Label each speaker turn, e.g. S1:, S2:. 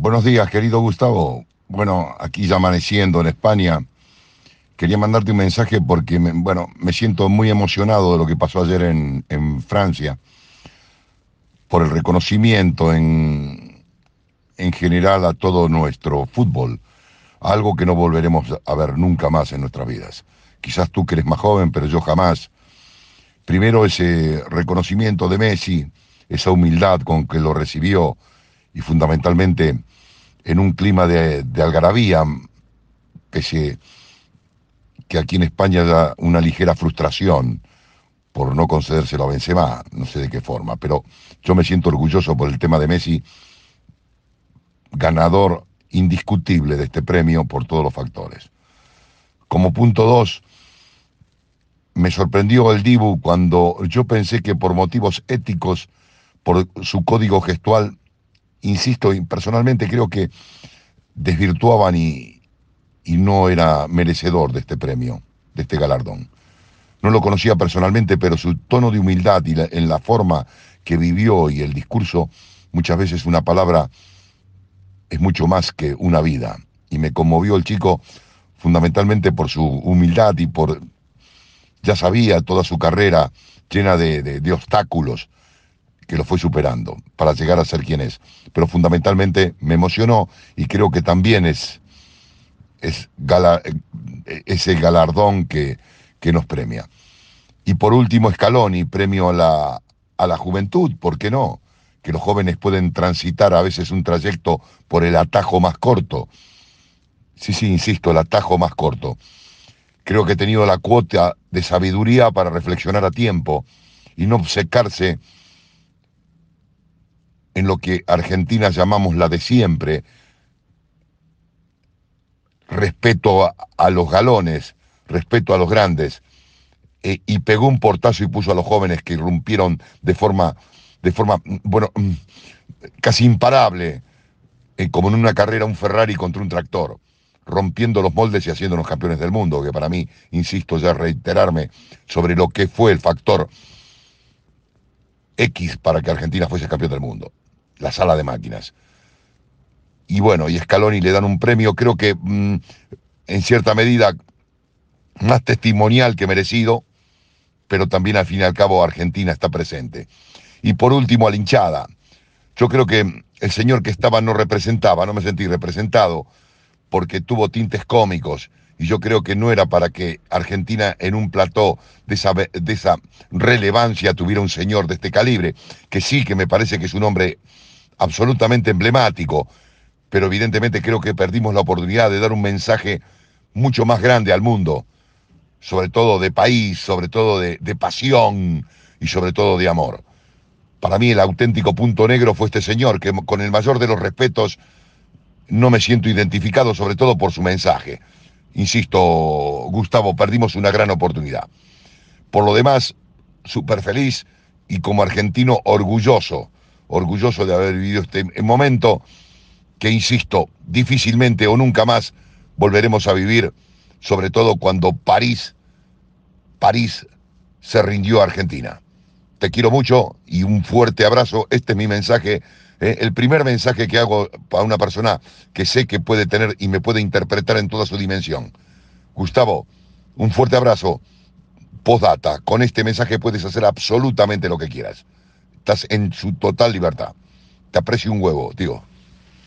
S1: Buenos días, querido Gustavo. Bueno, aquí ya amaneciendo en España. Quería mandarte un mensaje porque, me, bueno, me siento muy emocionado de lo que pasó ayer en, en Francia, por el reconocimiento en, en general a todo nuestro fútbol, algo que no volveremos a ver nunca más en nuestras vidas. Quizás tú que eres más joven, pero yo jamás. Primero ese reconocimiento de Messi, esa humildad con que lo recibió y fundamentalmente en un clima de, de algarabía, que aquí en España da una ligera frustración por no concedérselo a Benzema, no sé de qué forma, pero yo me siento orgulloso por el tema de Messi, ganador indiscutible de este premio por todos los factores. Como punto dos, me sorprendió el Dibu cuando yo pensé que por motivos éticos, por su código gestual, insisto, personalmente creo que desvirtuaban y, y no era merecedor de este premio, de este galardón. No lo conocía personalmente, pero su tono de humildad y la, en la forma que vivió y el discurso, muchas veces una palabra es mucho más que una vida. Y me conmovió el chico fundamentalmente por su humildad y por, ya sabía toda su carrera llena de obstáculos, que lo fue superando para llegar a ser quien es. Pero fundamentalmente me emocionó y creo que también es, es gala, ese galardón que, que, nos premia. Y por último, Scaloni, premio a la, a la juventud, ¿por qué no? Que los jóvenes pueden transitar a veces un trayecto por el atajo más corto. Sí, sí, insisto, el atajo más corto. Creo que he tenido la cuota de sabiduría para reflexionar a tiempo y no obcecarse en lo que Argentina llamamos la de siempre, respeto a, los galones, respeto a los grandes, eh, y pegó un portazo y puso a los jóvenes que irrumpieron de forma, de forma bueno, mm, casi imparable, eh, como en una carrera un Ferrari contra un tractor, rompiendo los moldes y haciéndonos campeones del mundo, que para mí, insisto ya reiterarme sobre lo que fue el factor X para que Argentina fuese campeón del mundo la sala de máquinas. Y bueno, y Scaloni le dan un premio, creo que mmm, en cierta medida más testimonial que merecido, pero también al fin y al cabo Argentina está presente. Y por último, a la hinchada. Yo creo que el señor que estaba no representaba, no me sentí representado, porque tuvo tintes cómicos, y yo creo que no era para que Argentina en un plató de esa, de esa relevancia tuviera un señor de este calibre, que sí, que me parece que es un hombre absolutamente emblemático, pero evidentemente creo que perdimos la oportunidad de dar un mensaje mucho más grande al mundo, sobre todo de país, sobre todo de, pasión y sobre todo de amor. Para mí el auténtico punto negro fue este señor, que con el mayor de los respetos no me siento identificado, sobre todo por su mensaje. Insisto, Gustavo, perdimos una gran oportunidad. Por lo demás, súper feliz y como argentino orgulloso orgulloso de haber vivido este momento que, insisto, difícilmente o nunca más volveremos a vivir, sobre todo cuando París, París se rindió a Argentina. Te quiero mucho y un fuerte abrazo. Este es mi mensaje, eh, el primer mensaje que hago para una persona que sé que puede tener y me puede interpretar en toda su dimensión. Gustavo, un fuerte abrazo. Postdata, con este mensaje puedes hacer absolutamente lo que quieras estás en su total libertad. Te aprecio un huevo, tío.